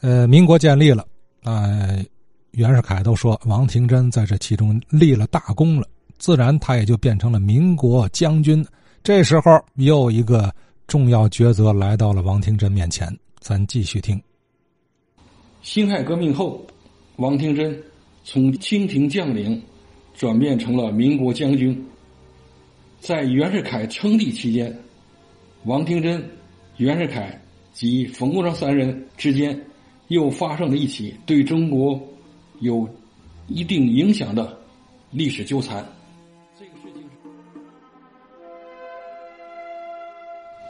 呃，民国建立了，啊，袁世凯都说王廷珍在这其中立了大功了，自然他也就变成了民国将军。这时候又一个重要抉择来到了王廷珍面前，咱继续听。辛亥革命后，王廷珍从清廷将领转变成了民国将军。在袁世凯称帝期间，王廷珍、袁世凯及冯国璋三人之间又发生了一起对中国有一定影响的历史纠缠。这个事情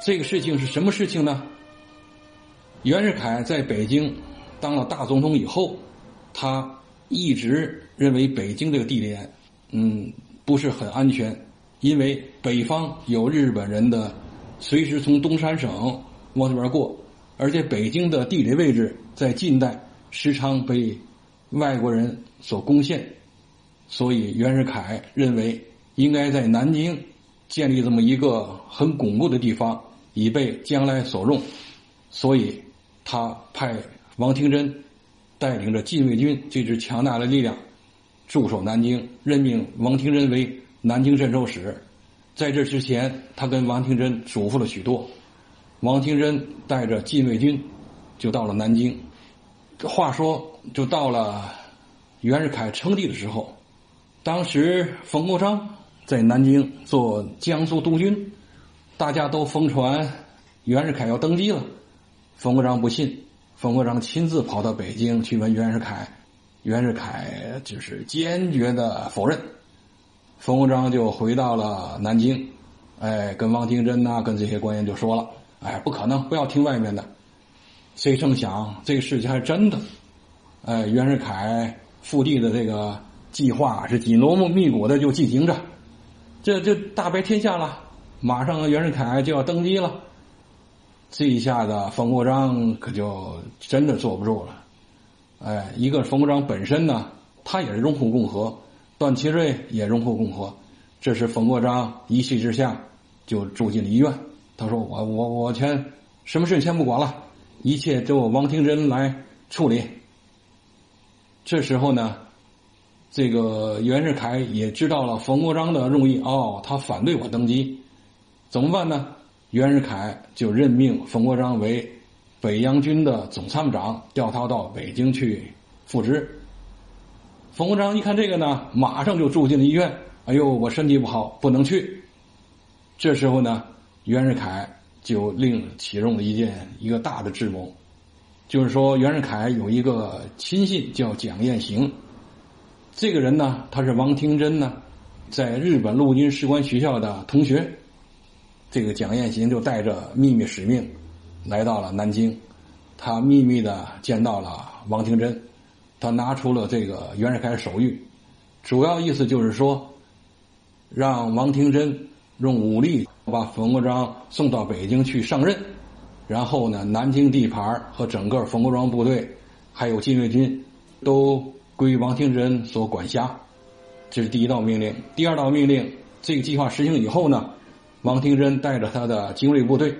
是，这个事情是什么事情呢？袁世凯在北京。当了大总统以后，他一直认为北京这个地点，嗯，不是很安全，因为北方有日本人的随时从东三省往这边过，而且北京的地理位置在近代时常被外国人所攻陷，所以袁世凯认为应该在南京建立这么一个很巩固的地方，以备将来所用，所以他派。王廷珍带领着禁卫军这支强大的力量驻守南京，任命王廷珍为南京镇守使。在这之前，他跟王廷珍嘱咐了许多。王廷珍带着禁卫军就到了南京。话说，就到了袁世凯称帝的时候，当时冯国璋在南京做江苏督军，大家都疯传袁世凯要登基了，冯国璋不信。冯国璋亲自跑到北京去问袁世凯，袁世凯就是坚决的否认。冯国璋就回到了南京，哎，跟王廷珍呐，跟这些官员就说了，哎，不可能，不要听外面的。谁成想这个事情还是真的，哎，袁世凯复帝的这个计划是紧锣密鼓的就进行着，这这大白天下了，马上袁世凯就要登基了。这一下子，冯国璋可就真的坐不住了。哎，一个冯国璋本身呢，他也是拥护共和，段祺瑞也拥护共和。这时，冯国璋一气之下就住进了医院。他说：“我我我先什么事先不管了，一切就王廷珍来处理。”这时候呢，这个袁世凯也知道了冯国璋的用意，哦，他反对我登基，怎么办呢？袁世凯就任命冯国璋为北洋军的总参谋长，调他到北京去复职。冯国璋一看这个呢，马上就住进了医院。哎呦，我身体不好，不能去。这时候呢，袁世凯就另启用了一件一个大的智谋，就是说袁世凯有一个亲信叫蒋彦行，这个人呢，他是王廷珍呢在日本陆军士官学校的同学。这个蒋彦行就带着秘密使命，来到了南京，他秘密的见到了王廷珍，他拿出了这个袁世凯手谕，主要意思就是说，让王廷珍用武力把冯国璋送到北京去上任，然后呢，南京地盘和整个冯国璋部队，还有禁卫军，都归王廷珍所管辖，这是第一道命令。第二道命令，这个计划实行以后呢？王廷珍带着他的精锐部队，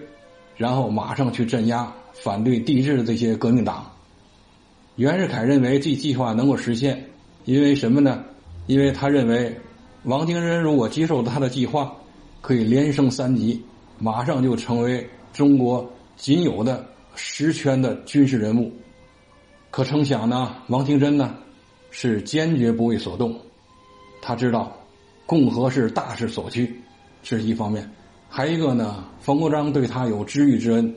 然后马上去镇压反对帝制的这些革命党。袁世凯认为这计划能够实现，因为什么呢？因为他认为王廷珍如果接受他的计划，可以连升三级，马上就成为中国仅有的实权的军事人物。可成想呢，王廷珍呢是坚决不为所动，他知道共和是大势所趋。这是一方面，还一个呢，冯国璋对他有知遇之恩，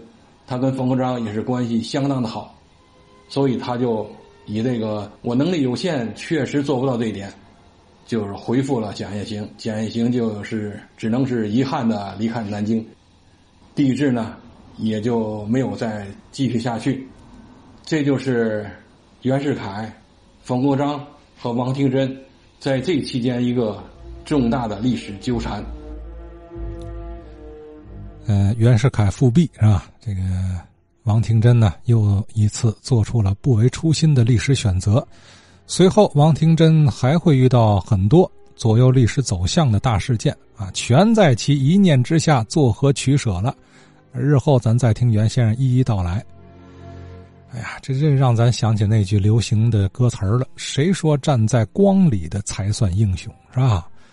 他跟冯国璋也是关系相当的好，所以他就以这个我能力有限，确实做不到这一点，就是回复了蒋介石，蒋介石就是只能是遗憾的离开南京，帝制呢也就没有再继续下去，这就是袁世凯、冯国璋和王廷珍在这期间一个重大的历史纠缠。呃，袁世凯复辟是吧？这个王廷珍呢，又一次做出了不为初心的历史选择。随后，王廷珍还会遇到很多左右历史走向的大事件啊，全在其一念之下作何取舍了。日后咱再听袁先生一一道来。哎呀，这这让咱想起那句流行的歌词了：“谁说站在光里的才算英雄？”是吧？